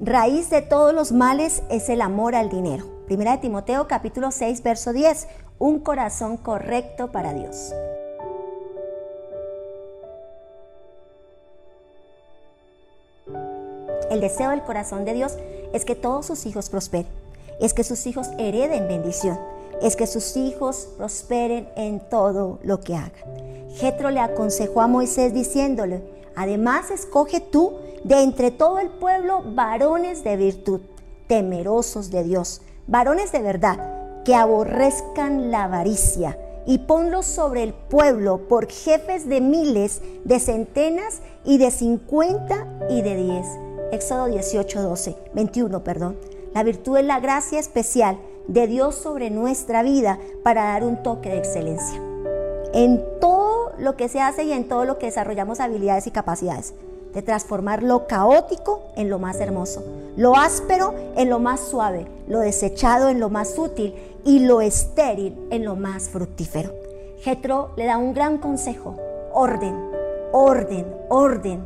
Raíz de todos los males es el amor al dinero. Primera de Timoteo capítulo 6 verso 10. Un corazón correcto para Dios. El deseo del corazón de Dios es que todos sus hijos prosperen, es que sus hijos hereden bendición, es que sus hijos prosperen en todo lo que hagan. Jetro le aconsejó a Moisés diciéndole, además escoge tú de entre todo el pueblo varones de virtud, temerosos de Dios, varones de verdad, que aborrezcan la avaricia, y ponlos sobre el pueblo por jefes de miles, de centenas y de cincuenta y de diez. Éxodo 18, 12, 21, perdón. La virtud es la gracia especial de Dios sobre nuestra vida para dar un toque de excelencia. En todo lo que se hace y en todo lo que desarrollamos habilidades y capacidades de transformar lo caótico en lo más hermoso, lo áspero en lo más suave, lo desechado en lo más útil y lo estéril en lo más fructífero. Jetro le da un gran consejo, orden, orden, orden.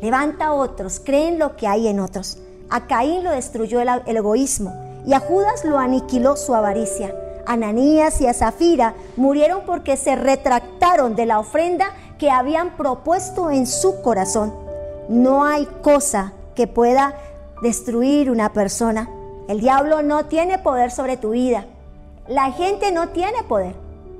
Levanta a otros, cree en lo que hay en otros. A Caín lo destruyó el, el egoísmo y a Judas lo aniquiló su avaricia. Ananías y a Zafira murieron porque se retractaron de la ofrenda que habían propuesto en su corazón. No hay cosa que pueda destruir una persona. El diablo no tiene poder sobre tu vida. La gente no tiene poder.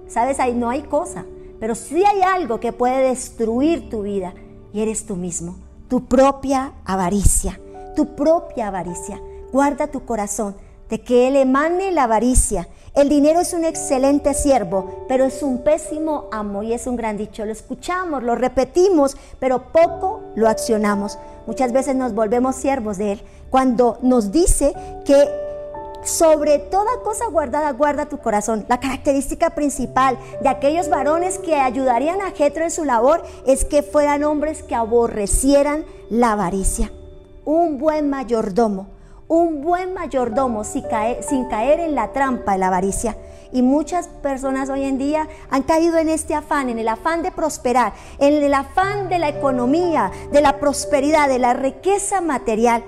Sabes, ahí no hay cosa. Pero sí hay algo que puede destruir tu vida. Y eres tú mismo. Tu propia avaricia. Tu propia avaricia. Guarda tu corazón de que Él emane la avaricia. El dinero es un excelente siervo, pero es un pésimo amo y es un gran dicho. Lo escuchamos, lo repetimos, pero poco lo accionamos. Muchas veces nos volvemos siervos de Él cuando nos dice que sobre toda cosa guardada, guarda tu corazón. La característica principal de aquellos varones que ayudarían a Jetro en su labor es que fueran hombres que aborrecieran la avaricia. Un buen mayordomo un buen mayordomo sin caer, en la trampa de la avaricia. Y muchas personas hoy en día han caído en este afán, en el afán de prosperar, en el afán de la economía, de la prosperidad, de la riqueza material,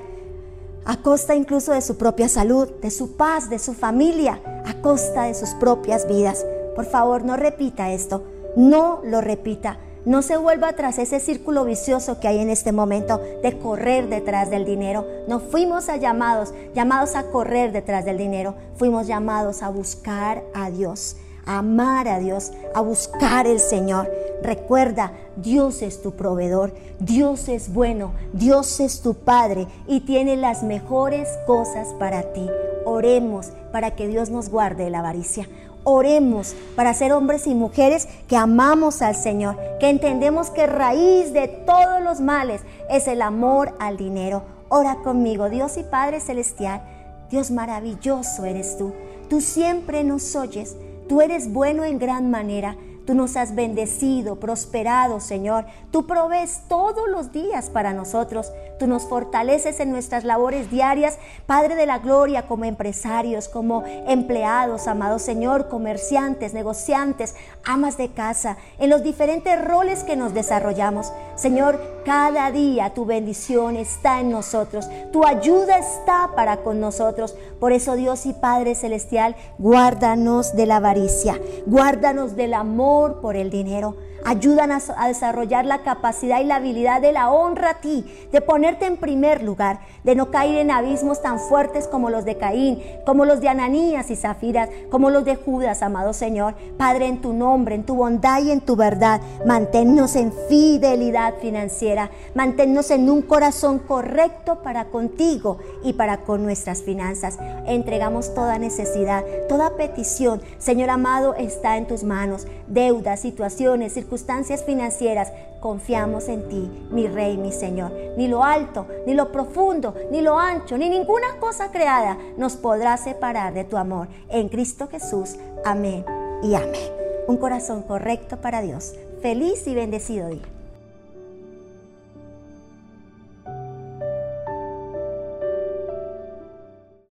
a costa incluso de su propia salud, de su paz, de su familia, a costa de sus propias vidas. Por favor, no repita esto, no lo repita. No se vuelva tras ese círculo vicioso que hay en este momento de correr detrás del dinero. No fuimos a llamados, llamados a correr detrás del dinero. Fuimos llamados a buscar a Dios, a amar a Dios, a buscar el Señor. Recuerda, Dios es tu proveedor, Dios es bueno, Dios es tu Padre y tiene las mejores cosas para ti. Oremos para que Dios nos guarde de la avaricia. Oremos para ser hombres y mujeres que amamos al Señor, que entendemos que raíz de todos los males es el amor al dinero. Ora conmigo, Dios y Padre Celestial, Dios maravilloso eres tú. Tú siempre nos oyes, tú eres bueno en gran manera. Tú nos has bendecido, prosperado, Señor. Tú provees todos los días para nosotros. Tú nos fortaleces en nuestras labores diarias, Padre de la Gloria, como empresarios, como empleados, amado Señor, comerciantes, negociantes, amas de casa, en los diferentes roles que nos desarrollamos. Señor, cada día tu bendición está en nosotros. Tu ayuda está para con nosotros. Por eso, Dios y Padre Celestial, guárdanos de la avaricia, guárdanos del amor por el dinero. Ayúdanos a desarrollar la capacidad y la habilidad de la honra a ti, de ponerte en primer lugar, de no caer en abismos tan fuertes como los de Caín, como los de Ananías y Zafiras, como los de Judas, amado Señor. Padre, en tu nombre, en tu bondad y en tu verdad, manténnos en fidelidad financiera, manténnos en un corazón correcto para contigo y para con nuestras finanzas. Entregamos toda necesidad, toda petición, Señor amado, está en tus manos. Deudas, situaciones, circunstancias financieras, confiamos en ti, mi Rey, mi Señor. Ni lo alto, ni lo profundo, ni lo ancho, ni ninguna cosa creada nos podrá separar de tu amor. En Cristo Jesús. Amén y amén. Un corazón correcto para Dios. Feliz y bendecido día.